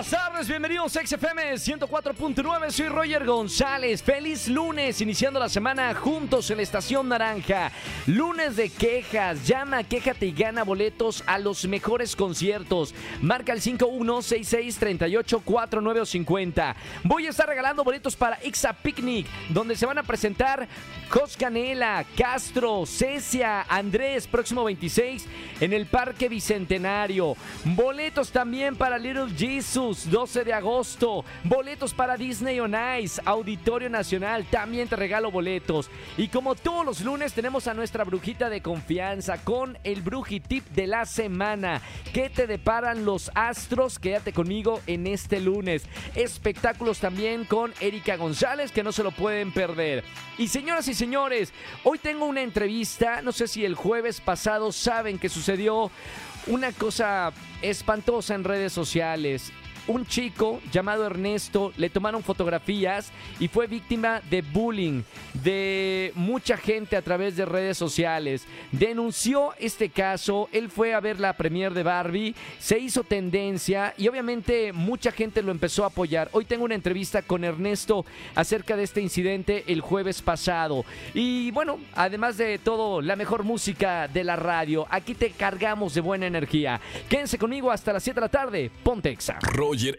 Buenas tardes, bienvenidos a XFM 104.9, soy Roger González. Feliz lunes, iniciando la semana juntos en la Estación Naranja. Lunes de quejas, llama, quéjate y gana boletos a los mejores conciertos. Marca el 5166384950. Voy a estar regalando boletos para Ixa Picnic, donde se van a presentar Cos Canela, Castro, Cecia, Andrés, próximo 26 en el Parque Bicentenario. Boletos también para Little Jesus, 12 de agosto. Boletos para Disney on Ice, Auditorio Nacional. También te regalo boletos. Y como todos los lunes, tenemos a nuestra brujita de confianza con el Brujitip de la semana. ¿Qué te deparan los astros? Quédate conmigo en este lunes. Espectáculos también con Erika González, que no se lo pueden perder. Y señoras y señores, hoy tengo una entrevista. No sé si el jueves pasado saben que sucedió una cosa espantosa en redes sociales. Un chico llamado Ernesto le tomaron fotografías y fue víctima de bullying de mucha gente a través de redes sociales. Denunció este caso, él fue a ver la premier de Barbie, se hizo tendencia y obviamente mucha gente lo empezó a apoyar. Hoy tengo una entrevista con Ernesto acerca de este incidente el jueves pasado. Y bueno, además de todo, la mejor música de la radio, aquí te cargamos de buena energía. Quédense conmigo hasta las 7 de la tarde. Pontexa.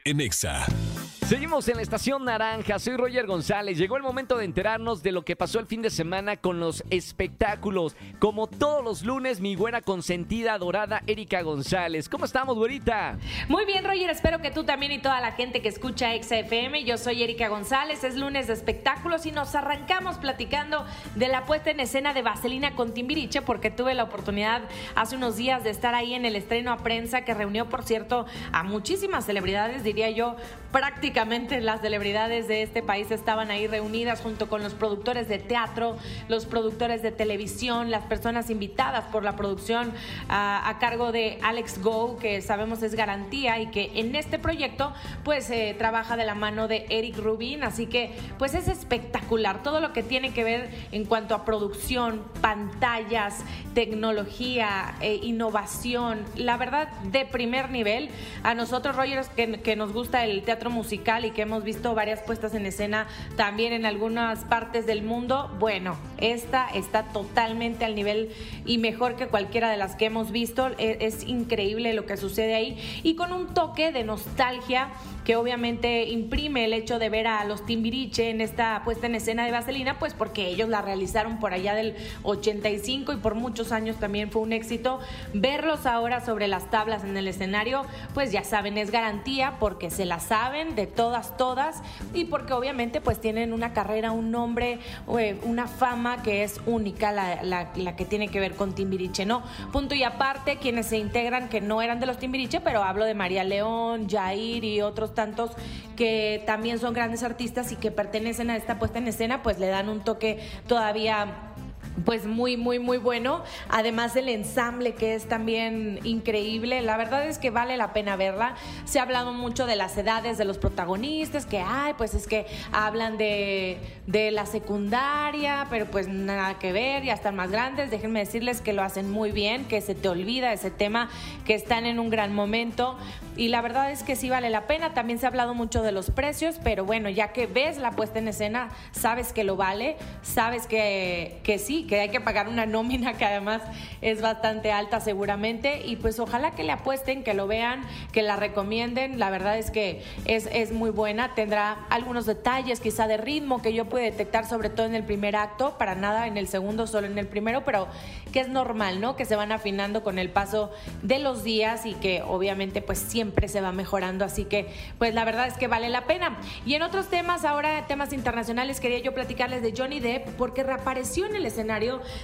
En Exa. Seguimos en la estación naranja, soy Roger González. Llegó el momento de enterarnos de lo que pasó el fin de semana con los espectáculos. Como todos los lunes, mi buena consentida dorada Erika González. ¿Cómo estamos, güerita? Muy bien, Roger. Espero que tú también y toda la gente que escucha XFM. Yo soy Erika González. Es lunes de espectáculos y nos arrancamos platicando de la puesta en escena de Vaselina con Timbiriche, porque tuve la oportunidad hace unos días de estar ahí en el estreno a prensa que reunió, por cierto, a muchísimas celebridades, diría yo, prácticamente las celebridades de este país estaban ahí reunidas junto con los productores de teatro, los productores de televisión, las personas invitadas por la producción a, a cargo de Alex Go, que sabemos es garantía y que en este proyecto pues eh, trabaja de la mano de Eric Rubin, así que pues es espectacular todo lo que tiene que ver en cuanto a producción, pantallas, tecnología, eh, innovación, la verdad de primer nivel. A nosotros, Rogers, que, que nos gusta el teatro musical, y que hemos visto varias puestas en escena también en algunas partes del mundo, bueno, esta está totalmente al nivel y mejor que cualquiera de las que hemos visto. Es, es increíble lo que sucede ahí y con un toque de nostalgia que obviamente imprime el hecho de ver a los Timbiriche en esta puesta en escena de Vaselina, pues porque ellos la realizaron por allá del 85 y por muchos años también fue un éxito. Verlos ahora sobre las tablas en el escenario, pues ya saben, es garantía porque se la saben de todas, todas y porque obviamente pues tienen una carrera, un nombre, eh, una fama que es única, la, la, la que tiene que ver con Timbiriche, ¿no? Punto y aparte, quienes se integran que no eran de los Timbiriche, pero hablo de María León, Jair y otros tantos que también son grandes artistas y que pertenecen a esta puesta en escena, pues le dan un toque todavía pues muy, muy, muy bueno. Además del ensamble que es también increíble. La verdad es que vale la pena verla. Se ha hablado mucho de las edades de los protagonistas, que, ay, pues es que hablan de, de la secundaria, pero pues nada que ver, ya están más grandes. Déjenme decirles que lo hacen muy bien, que se te olvida ese tema, que están en un gran momento. Y la verdad es que sí vale la pena. También se ha hablado mucho de los precios, pero bueno, ya que ves la puesta en escena, sabes que lo vale, sabes que, que sí, que hay que pagar una nómina que además es bastante alta seguramente. Y pues ojalá que le apuesten, que lo vean, que la recomienden. La verdad es que es, es muy buena. Tendrá algunos detalles quizá de ritmo que yo pude detectar sobre todo en el primer acto, para nada en el segundo, solo en el primero, pero que es normal, ¿no? Que se van afinando con el paso de los días y que obviamente pues siempre se va mejorando. Así que pues la verdad es que vale la pena. Y en otros temas, ahora temas internacionales, quería yo platicarles de Johnny Depp porque reapareció en el escenario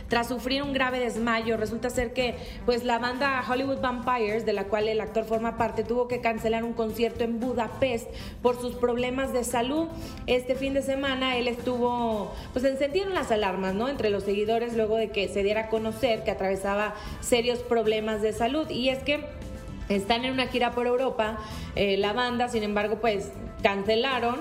tras sufrir un grave desmayo. Resulta ser que pues la banda Hollywood Vampires, de la cual el actor forma parte, tuvo que cancelar un concierto en Budapest por sus problemas de salud. Este fin de semana él estuvo, pues encendieron las alarmas, ¿no? Entre los seguidores luego de que se diera a conocer que atravesaba serios problemas de salud. Y es que están en una gira por Europa, eh, la banda, sin embargo, pues cancelaron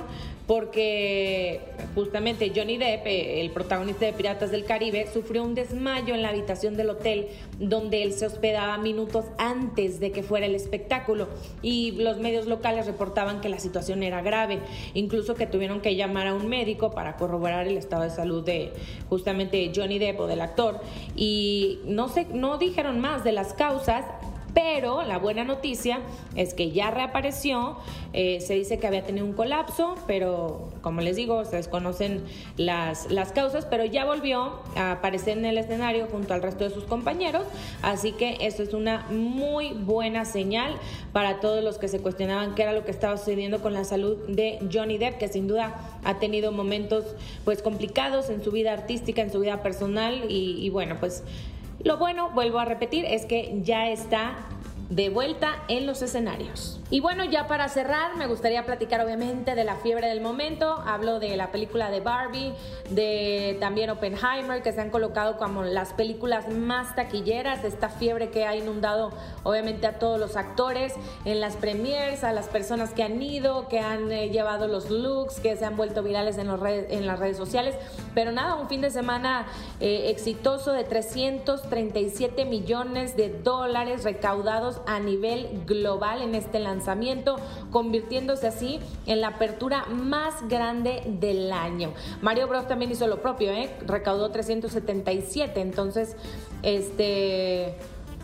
porque justamente Johnny Depp, eh, el protagonista de Piratas del Caribe, sufrió un desmayo en la habitación del hotel donde él se hospedaba minutos antes de que fuera el espectáculo y los medios locales reportaban que la situación era grave, incluso que tuvieron que llamar a un médico para corroborar el estado de salud de justamente Johnny Depp o del actor. Y no sé, no dijeron más de las causas, pero la buena noticia es que ya reapareció, eh, se dice que había tenido un colapso, pero como les digo, se desconocen las, las causas, pero ya volvió a aparecer en el escenario junto al resto de sus compañeros, así que eso es una muy buena señal para todos los que se cuestionaban qué era lo que estaba sucediendo con la salud de Johnny Depp, que sin duda ha tenido momentos pues complicados en su vida artística, en su vida personal y bueno, pues lo bueno, vuelvo a repetir, es que ya está de vuelta en los escenarios. Y bueno, ya para cerrar, me gustaría platicar obviamente de la fiebre del momento. Hablo de la película de Barbie, de también Oppenheimer, que se han colocado como las películas más taquilleras, esta fiebre que ha inundado obviamente a todos los actores en las premiers, a las personas que han ido, que han eh, llevado los looks, que se han vuelto virales en, los en las redes sociales. Pero nada, un fin de semana eh, exitoso de 337 millones de dólares recaudados a nivel global en este lanzamiento, convirtiéndose así en la apertura más grande del año. Mario Bros también hizo lo propio, ¿eh? recaudó 377, entonces, este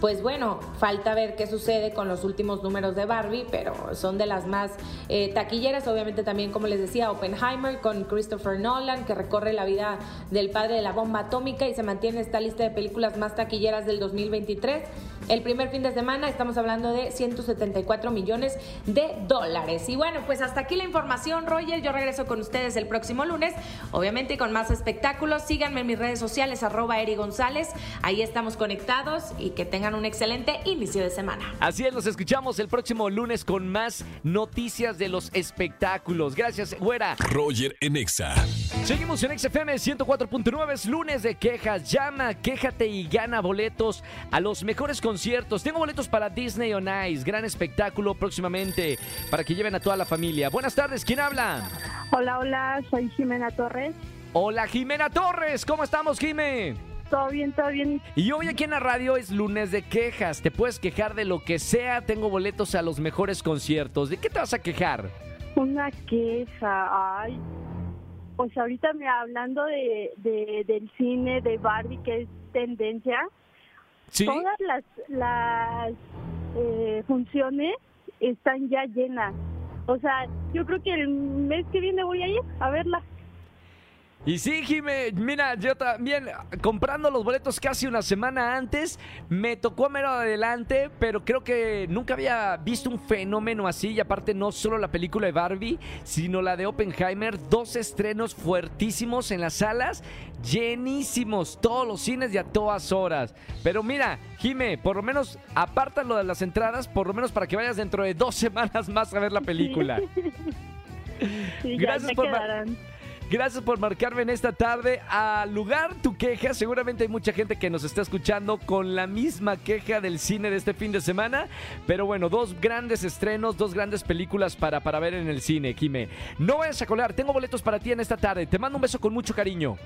pues bueno, falta ver qué sucede con los últimos números de Barbie, pero son de las más eh, taquilleras. Obviamente también, como les decía, Oppenheimer con Christopher Nolan, que recorre la vida del padre de la bomba atómica y se mantiene esta lista de películas más taquilleras del 2023. El primer fin de semana estamos hablando de 174 millones de dólares. Y bueno, pues hasta aquí la información, Roger. Yo regreso con ustedes el próximo lunes, obviamente con más espectáculos. Síganme en mis redes sociales, arroba Eri González. Ahí estamos conectados y que tengan un excelente inicio de semana. Así es, nos escuchamos el próximo lunes con más noticias de los espectáculos. Gracias, güera. Roger en Exa. Seguimos en XFM 104.9, es lunes de quejas. Llama, quéjate y gana boletos a los mejores conciertos. Tengo boletos para Disney on Ice, gran espectáculo próximamente para que lleven a toda la familia. Buenas tardes, ¿quién habla? Hola, hola, soy Jimena Torres. Hola, Jimena Torres, ¿cómo estamos, Jime? Todo bien, todo bien. Y hoy aquí en la radio es lunes de quejas. Te puedes quejar de lo que sea. Tengo boletos a los mejores conciertos. ¿De qué te vas a quejar? Una queja, ay. Pues ahorita me hablando de, de- del cine de Barbie, que es tendencia, Sí. todas las, las eh, funciones están ya llenas. O sea, yo creo que el mes que viene voy a ir a verla. Y sí, Jime, mira, yo también comprando los boletos casi una semana antes, me tocó a mero adelante, pero creo que nunca había visto un fenómeno así. Y aparte, no solo la película de Barbie, sino la de Oppenheimer. Dos estrenos fuertísimos en las salas, llenísimos, todos los cines y a todas horas. Pero mira, Jime, por lo menos apártalo de las entradas, por lo menos para que vayas dentro de dos semanas más a ver la película. Sí, Gracias por quedarán. Gracias por marcarme en esta tarde. Al lugar tu queja, seguramente hay mucha gente que nos está escuchando con la misma queja del cine de este fin de semana. Pero bueno, dos grandes estrenos, dos grandes películas para, para ver en el cine, Jime. No vayas a colar, tengo boletos para ti en esta tarde. Te mando un beso con mucho cariño.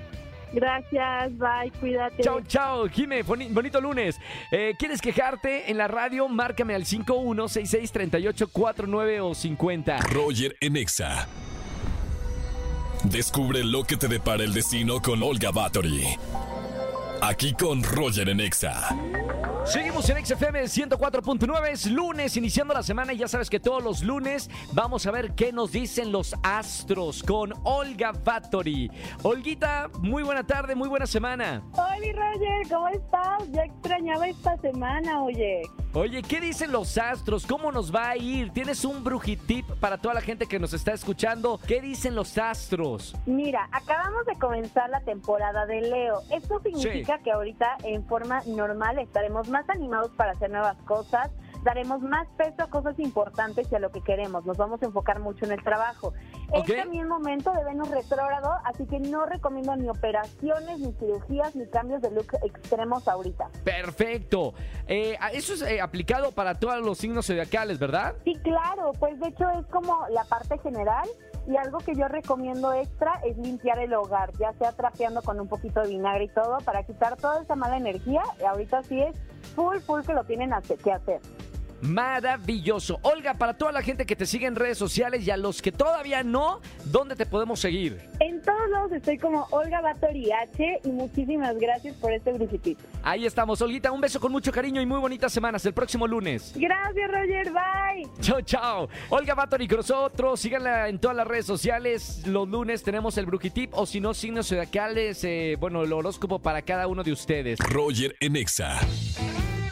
Gracias, bye, cuídate. Chao, chao, Jime, boni- bonito lunes. Eh, ¿Quieres quejarte en la radio? Márcame al 51663849 o 50. Roger en Exa. Descubre lo que te depara el destino con Olga Bathory. Aquí con Roger en Exa. Seguimos en XFM 104.9, es lunes, iniciando la semana y ya sabes que todos los lunes vamos a ver qué nos dicen los astros con Olga Factory. Olguita, muy buena tarde, muy buena semana. Hola, Roger, ¿cómo estás? Ya extrañaba esta semana, oye. Oye, ¿qué dicen los astros? ¿Cómo nos va a ir? ¿Tienes un brujitip para toda la gente que nos está escuchando? ¿Qué dicen los astros? Mira, acabamos de comenzar la temporada de Leo. Esto significa que ahorita en forma normal estaremos más animados para hacer nuevas cosas, daremos más peso a cosas importantes y a lo que queremos. Nos vamos a enfocar mucho en el trabajo. Ok. Es también momento de Venus retrógrado, así que no recomiendo ni operaciones, ni cirugías, ni cambios de look extremos ahorita. Perfecto. Eh, eso es eh, aplicado para todos los signos zodiacales, ¿verdad? Sí, claro, pues de hecho es como la parte general Y algo que yo recomiendo extra es limpiar el hogar, ya sea trapeando con un poquito de vinagre y todo, para quitar toda esa mala energía. Y ahorita sí es full, full que lo tienen que hacer. Maravilloso. Olga, para toda la gente que te sigue en redes sociales y a los que todavía no, ¿dónde te podemos seguir? En todos lados estoy como Olga Batori H y muchísimas gracias por este brujitito. Ahí estamos, Olguita. Un beso con mucho cariño y muy bonitas semanas. El próximo lunes. Gracias, Roger. Bye. Chao, chao. Olga Batori con nosotros. Síganla en todas las redes sociales. Los lunes tenemos el brujitip o si no, signos zodiacales. Eh, bueno, el horóscopo para cada uno de ustedes. Roger Enexa.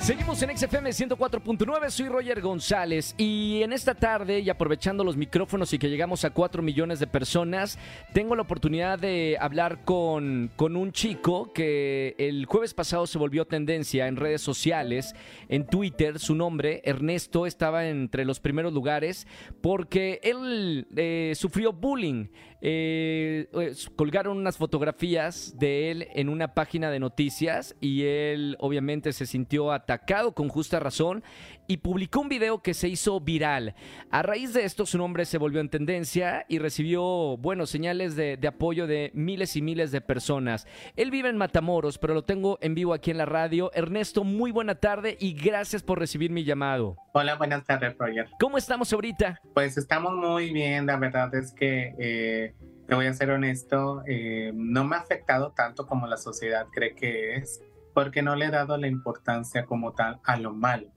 Seguimos en XFM 104.9, soy Roger González y en esta tarde y aprovechando los micrófonos y que llegamos a 4 millones de personas, tengo la oportunidad de hablar con, con un chico que el jueves pasado se volvió tendencia en redes sociales, en Twitter, su nombre, Ernesto, estaba entre los primeros lugares porque él eh, sufrió bullying. Eh, colgaron unas fotografías de él en una página de noticias y él obviamente se sintió atacado con justa razón y publicó un video que se hizo viral. A raíz de esto su nombre se volvió en tendencia y recibió, bueno, señales de, apoyo de miles y miles de personas. Él vive en Matamoros, pero lo tengo en vivo aquí en la radio. Ernesto, muy buena tarde y gracias por recibir mi llamado. Hola, buenas tardes, Roger. ¿Cómo estamos ahorita? Pues estamos muy bien, la verdad es que... Eh, te voy a ser honesto, eh, no me ha afectado tanto como la sociedad cree que es, porque no le he dado la importancia como tal a lo malo.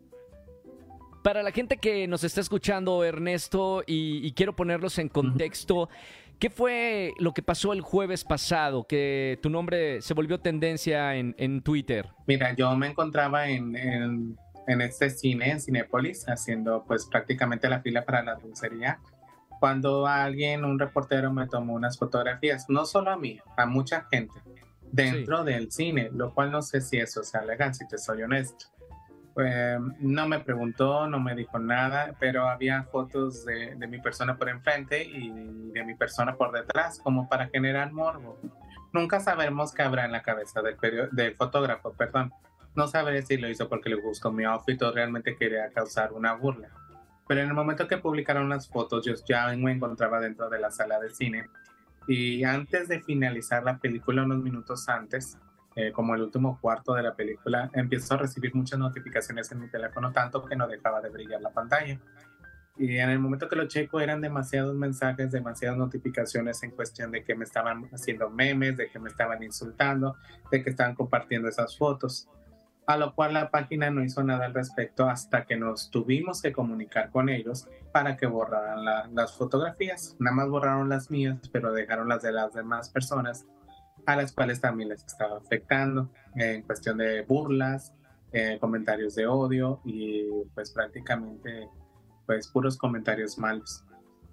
Para la gente que nos está escuchando, Ernesto, y, quiero ponerlos en contexto, ¿qué fue lo que pasó el jueves pasado? Que tu nombre se volvió tendencia en, Twitter. Mira, yo me encontraba en, en, este cine, en Cinépolis, haciendo pues prácticamente la fila para la dulcería cuando alguien, un reportero me tomó unas fotografías, no solo a mí, a mucha gente dentro del cine, lo cual no sé si eso sea legal, si te soy honesto. Em, no me preguntó, no me dijo nada, pero había fotos de, mi persona por enfrente y de mi persona por detrás, como para generar morbo. Nunca sabemos qué habrá en la cabeza del, del fotógrafo, perdón. No sabré si lo hizo porque le gustó mi outfit o realmente quería causar una burla. Pero en el momento que publicaron las fotos, yo ya me encontraba dentro de la sala de cine. Y antes de finalizar la película, unos minutos antes, eh, como el último cuarto de la película, empiezo a recibir muchas notificaciones en mi teléfono, tanto que no dejaba de brillar la pantalla. Y en el momento que lo checo eran demasiados mensajes, demasiadas notificaciones en cuestión de que me estaban haciendo memes, de que me estaban insultando, de que estaban compartiendo esas fotos. A lo cual la página no hizo nada al respecto hasta que nos tuvimos que comunicar con ellos para que borraran las fotografías. Nada más borraron las mías, pero dejaron las de las demás personas a las cuales también les estaba afectando en cuestión de burlas, eh, comentarios de odio y pues prácticamente pues puros comentarios malos.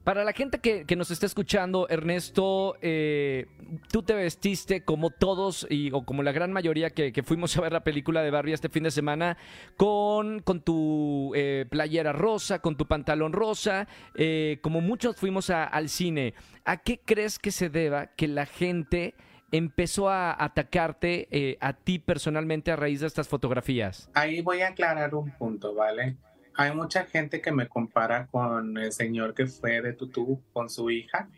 Para la gente que, nos está escuchando, Ernesto, eh, tú te vestiste como todos y, o como la gran mayoría que, fuimos a ver la película de Barbie este fin de semana, con, con tu eh, playera rosa, con tu pantalón rosa, como muchos fuimos al cine. ¿A qué crees que se deba que la gente empezó a atacarte eh, a ti personalmente a raíz de estas fotografías? Ahí voy a aclarar un punto, ¿vale? Hay mucha gente que me compara con el señor que fue de Tutú con su hija.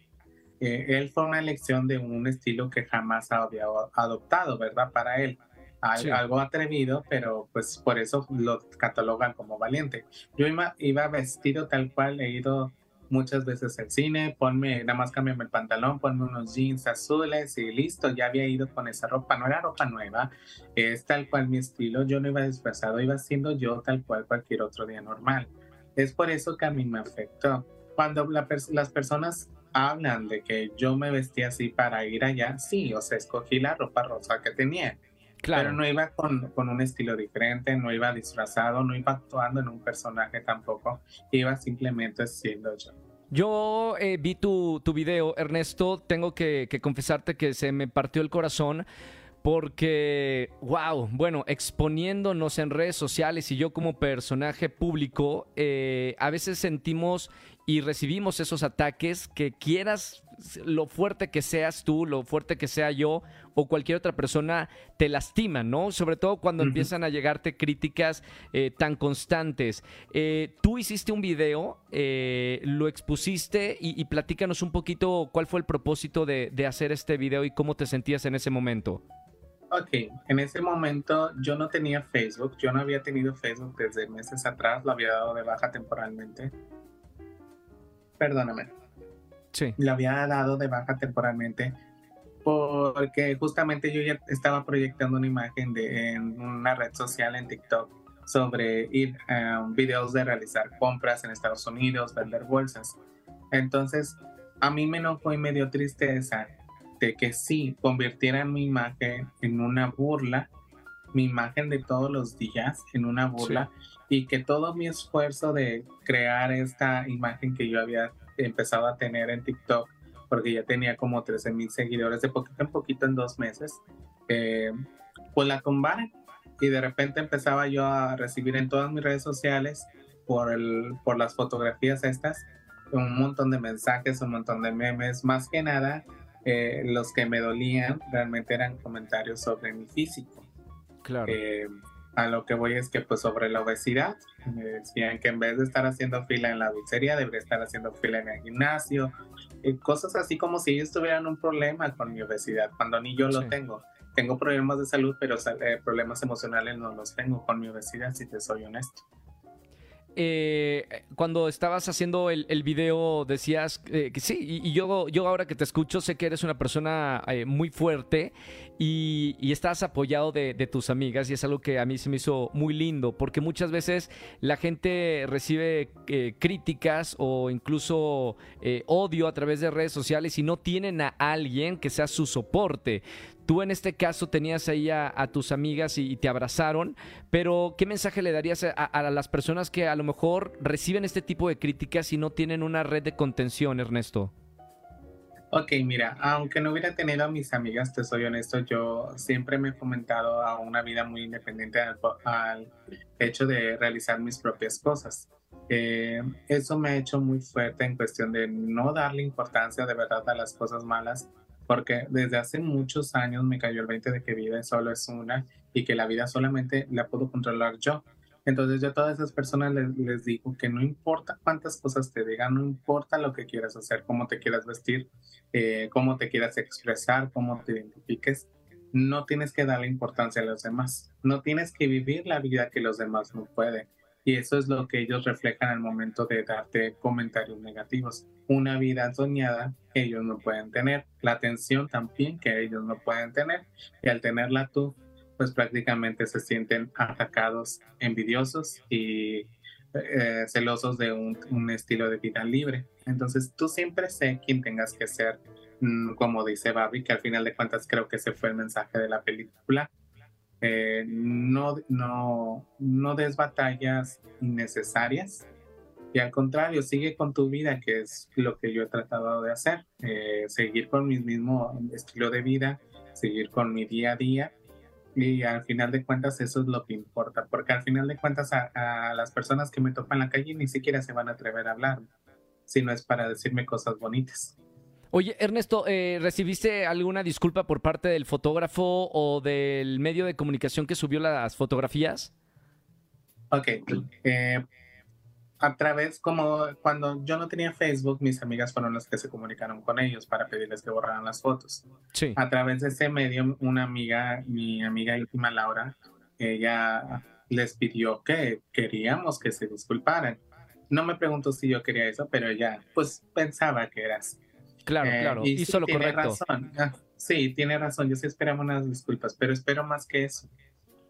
Eh, él fue una elección de un estilo que jamás había adoptado, ¿verdad? Para él. Algo atrevido, pero pues por eso lo catalogan como valiente. Yo iba, iba vestido tal cual, he ido muchas veces el cine, ponme, nada más cámbiame el pantalón, ponme unos jeans azules y listo, ya había ido con esa ropa, no era ropa nueva, es tal cual mi estilo, yo no iba disfrazado, iba siendo yo tal cual cualquier otro día normal. Es por eso que a mí me afectó. Cuando las personas hablan de que yo me vestía así para ir allá, sí, o sea, escogí la ropa rosa que tenía. Claro. Pero no iba con, con, un estilo diferente, no iba disfrazado, no iba actuando en un personaje tampoco, iba simplemente siendo yo. Yo eh, vi tu, tu, video, Ernesto, tengo que, confesarte que se me partió el corazón porque, wow, bueno, exponiéndonos en redes sociales y yo como personaje público, eh, a veces sentimos y recibimos esos ataques que quieras lo fuerte que seas tú, lo fuerte que sea yo o cualquier otra persona, te lastima, ¿no? Sobre todo cuando empiezan a llegarte críticas eh, tan constantes. Eh, tú hiciste un video, eh, lo expusiste y, platícanos un poquito cuál fue el propósito de, de hacer este video y cómo te sentías en ese momento. Ok, en ese momento yo no tenía Facebook, yo no había tenido Facebook desde meses atrás, lo había dado de baja temporalmente. Perdóname. Sí. Lo había dado de baja temporalmente porque justamente yo ya estaba proyectando una imagen de, en una red social en TikTok sobre ir a um, videos de realizar compras en Estados Unidos, vender bolsas. Entonces, a mí me enojó y me dio tristeza de que sí convirtieran mi imagen en una burla, mi imagen de todos los días en una burla y que todo mi esfuerzo de crear esta imagen que yo había empezado a tener en TikTok, porque ya tenía como 13 mil seguidores de poquito en poquito en dos meses, eh, pues la tumbaron y de repente empezaba yo a recibir en todas mis redes sociales por, el, por las fotografías estas un montón de mensajes, un montón de memes, más que nada eh, los que me dolían realmente eran comentarios sobre mi físico. Claro. Eh, a lo que voy es que pues sobre la obesidad, me decían que en vez de estar haciendo fila en la dulcería, debería estar haciendo fila en el gimnasio, y cosas así como si ellos tuvieran un problema con mi obesidad, cuando ni yo lo tengo. Tengo problemas de salud, pero eh, problemas emocionales no los tengo con mi obesidad, si te soy honesto. Eh, cuando estabas haciendo el, video decías eh, que sí, y, yo, yo ahora que te escucho sé que eres una persona eh, muy fuerte y, estás apoyado de, tus amigas y es algo que a mí se me hizo muy lindo porque muchas veces la gente recibe críticas o incluso odio a través de redes sociales y no tienen a alguien que sea su soporte. Tú en este caso tenías ahí a, tus amigas y, te abrazaron, pero ¿qué mensaje le darías a, las personas que a lo mejor reciben este tipo de críticas y no tienen una red de contención, Ernesto? Ok, mira, aunque no hubiera tenido a mis amigas, te soy honesto, yo siempre me he fomentado a una vida muy independiente al, hecho de realizar mis propias cosas. Eh, eso me ha hecho muy fuerte en cuestión de no darle importancia de verdad a las cosas malas porque desde hace muchos años me cayó el 20 de que vida solo es una y que la vida solamente la puedo controlar yo. Entonces yo a todas esas personas les, digo que no importa cuántas cosas te digan, no importa lo que quieras hacer, cómo te quieras vestir, eh, cómo te quieras expresar, cómo te identifiques, no tienes que darle importancia a los demás, no tienes que vivir la vida que los demás no pueden. Y eso es lo que ellos reflejan al momento de darte comentarios negativos. Una vida soñada que ellos no pueden tener, la atención también que ellos no pueden tener. Y al tenerla tú, pues prácticamente se sienten atacados, envidiosos y eh, celosos de un, estilo de vida libre. Entonces tú siempre sé quién tengas que ser, mm, como dice Barbie, que al final de cuentas creo que ese fue el mensaje de la película eh, no, no, no des batallas innecesarias y al contrario, sigue con tu vida, que es lo que yo he tratado de hacer, eh, seguir con mi mismo estilo de vida, seguir con mi día a día y al final de cuentas eso es lo que importa, porque al final de cuentas a, a las personas que me topan en la calle ni siquiera se van a atrever a hablar, si no es para decirme cosas bonitas. Oye, Ernesto, eh, ¿recibiste alguna disculpa por parte del fotógrafo o del medio de comunicación que subió las fotografías? Ok. Eh, a través, como cuando yo no tenía Facebook, mis amigas fueron las que se comunicaron con ellos para pedirles que borraran las fotos. Sí. A través de ese medio, una amiga, mi amiga íntima Laura, ella les pidió que queríamos que se disculparan. No me pregunto si yo quería eso, pero ella pues pensaba que era así. Claro, eh, claro, y hizo lo tiene Razón. Ah, sí, tiene razón, yo sí esperamos unas disculpas, pero espero más que eso.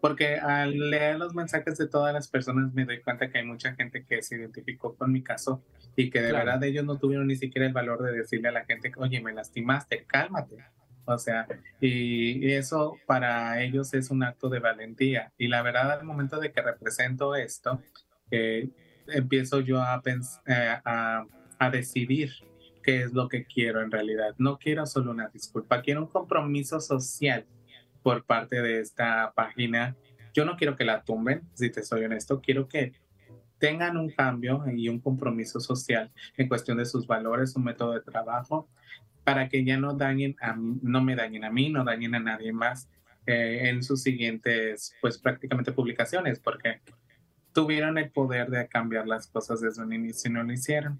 Porque al leer los mensajes de todas las personas me doy cuenta que hay mucha gente que se identificó con mi caso y que de verdad ellos no tuvieron ni siquiera el valor de decirle a la gente, oye, me lastimaste, cálmate. O sea, y, eso para ellos es un acto de valentía. Y la verdad, al momento de que represento esto, eh, empiezo yo a, eh, a, a decidir qué es lo que quiero en realidad. No quiero solo una disculpa, quiero un compromiso social por parte de esta página. Yo no quiero que la tumben, si te soy honesto, quiero que tengan un cambio y un compromiso social en cuestión de sus valores, su método de trabajo, para que ya no dañen a no me dañen a mí, no dañen a nadie más eh, en sus siguientes, pues prácticamente publicaciones, porque tuvieron el poder de cambiar las cosas desde un inicio y no lo hicieron.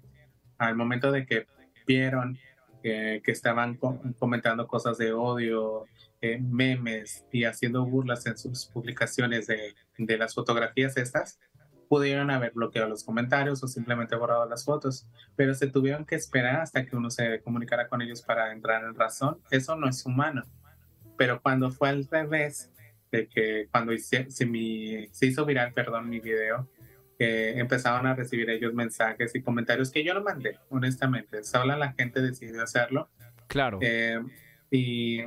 Al momento de que vieron que estaban comentando cosas de odio, eh, memes y haciendo burlas en sus publicaciones de, de las fotografías estas, pudieron haber bloqueado los comentarios o simplemente borrado las fotos, pero se tuvieron que esperar hasta que uno se comunicara con ellos para entrar en razón. Eso no es humano. Pero cuando fue al revés, de que cuando se, se, se hizo viral, perdón, mi video, que empezaron a recibir ellos mensajes y comentarios que yo no mandé, honestamente. Solo la gente decidió hacerlo. Claro. Eh, y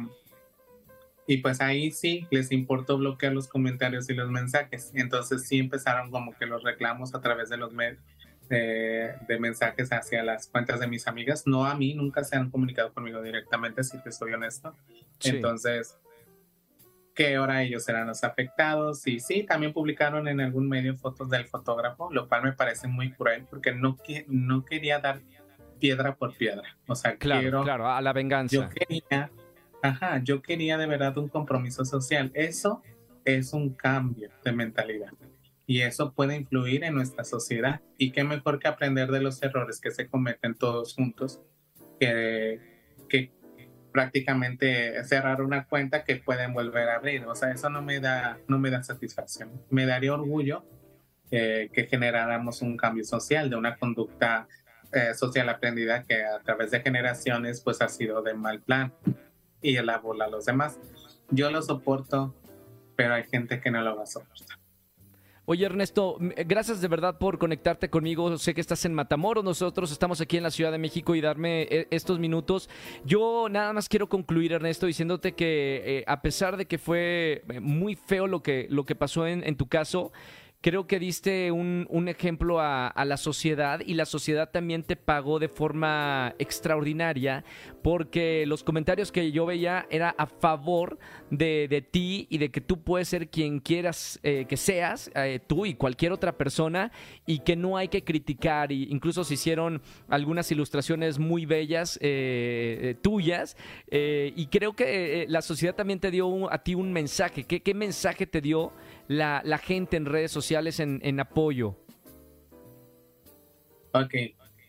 y pues ahí sí les importó bloquear los comentarios y los mensajes. Entonces sí empezaron como que los reclamos a través de los medios. De, mensajes hacia las cuentas de mis amigas, no a mí, nunca se han comunicado conmigo directamente, si te soy honesto. Entonces, que ahora ellos serán los afectados. Y sí, también publicaron en algún medio fotos del fotógrafo, lo cual me parece muy cruel porque no, no quería dar piedra por piedra. O sea, claro, claro, a la venganza. Yo quería Ajá, yo quería de verdad un compromiso social. Eso es un cambio de mentalidad y eso puede influir en nuestra sociedad. Y qué mejor que aprender de los errores que se cometen todos juntos que, que prácticamente cerrar una cuenta que pueden volver a abrir. O sea, eso no me da, no me da satisfacción. Me daría orgullo eh, que generáramos un cambio social de una conducta eh, social aprendida que a través de generaciones pues ha sido de mal plan y bola a los demás. Yo lo soporto, pero hay gente que no lo va a soportar. Oye Ernesto, eh, gracias de verdad por conectarte conmigo. Sé que estás en Matamoros, nosotros estamos aquí en la Ciudad de México y darme eh, estos minutos. Yo nada más quiero concluir Ernesto diciéndote que eh, a pesar de que fue muy feo lo que, lo que pasó en, en tu caso, creo que diste un, ejemplo a, la sociedad y la sociedad también te pagó de forma extraordinaria porque los comentarios que yo veía era a favor de, ti y de que tú puedes ser quien quieras eh, que seas, eh, tú y cualquier otra persona y que no hay que criticar. Y incluso se hicieron algunas ilustraciones muy bellas eh, tuyas y creo que la sociedad también te dio a ti un mensaje. ¿Qué, ¿Qué mensaje te dio? La, la gente en redes sociales en, en apoyo? Ok.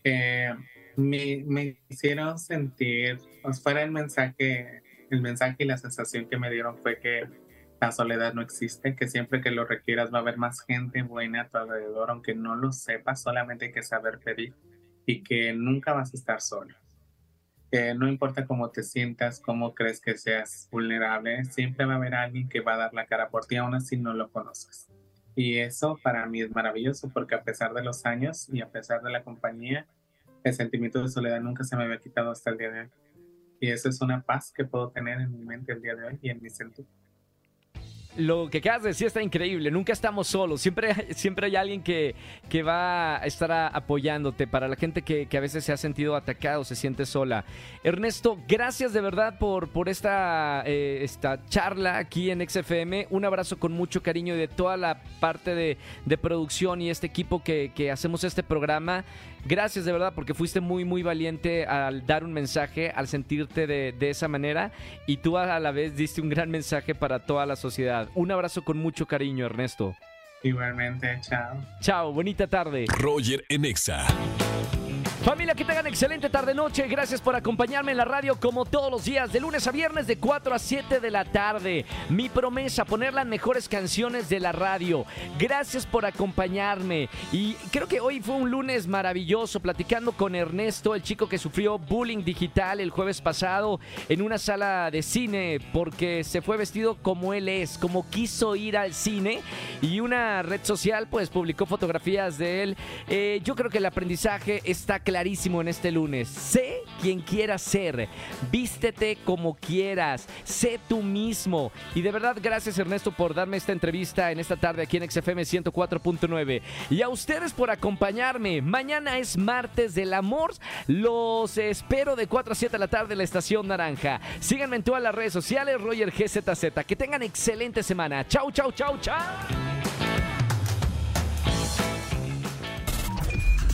Eh, me, me, hicieron sentir, pues fuera el mensaje, el mensaje y la sensación que me dieron fue que la soledad no existe, que siempre que lo requieras va a haber más gente buena a tu alrededor, aunque no lo sepas, solamente que saber pedir y que nunca vas a estar solo. No importa cómo te sientas, cómo crees que seas vulnerable, siempre va a haber alguien que va a dar la cara por ti, aún así no lo conoces. Y eso para mí es maravilloso porque a pesar de los años y a pesar de la compañía, el sentimiento de soledad nunca se me había quitado hasta el día de hoy. Y eso es una paz que puedo tener en mi mente el día de hoy y en mi sentido lo que acabas de decir está increíble. Nunca estamos solos. Siempre, siempre hay alguien que, que va a estar apoyándote. Para la gente que, a veces se ha sentido atacado, se siente sola. Ernesto, gracias de verdad por, por esta, eh, esta charla aquí en XFM. Un abrazo con mucho cariño de toda la parte de, producción y este equipo que, que hacemos este programa. Gracias de verdad porque fuiste muy, muy valiente al dar un mensaje, al sentirte de, de esa manera. Y tú a la vez diste un gran mensaje para toda la sociedad. Un abrazo con mucho cariño, Ernesto. Igualmente, chao. Chao, bonita tarde. Roger Enexa. Familia, que tengan excelente tarde-noche. Gracias por acompañarme en la radio como todos los días, de lunes a viernes, de 4 a 7 de la tarde. Mi promesa, poner las mejores canciones de la radio. Gracias por acompañarme. Y creo que hoy fue un lunes maravilloso, platicando con Ernesto, el chico que sufrió bullying digital el jueves pasado en una sala de cine, porque se fue vestido como él es, como quiso ir al cine. Y una red social, pues, publicó fotografías de él. Eh, yo creo que el aprendizaje está claro clarísimo en este lunes. Sé quien quieras ser. Vístete como quieras. Sé tú mismo. Y de verdad, gracias Ernesto por darme esta entrevista en esta tarde aquí en XFM 104.9. Y a ustedes por acompañarme. Mañana es martes del amor. Los espero de 4 a 7 de la tarde en la estación Naranja. Síganme en todas las redes sociales, Roger GZZ. Que tengan excelente semana. Chau, chau, chau, chau.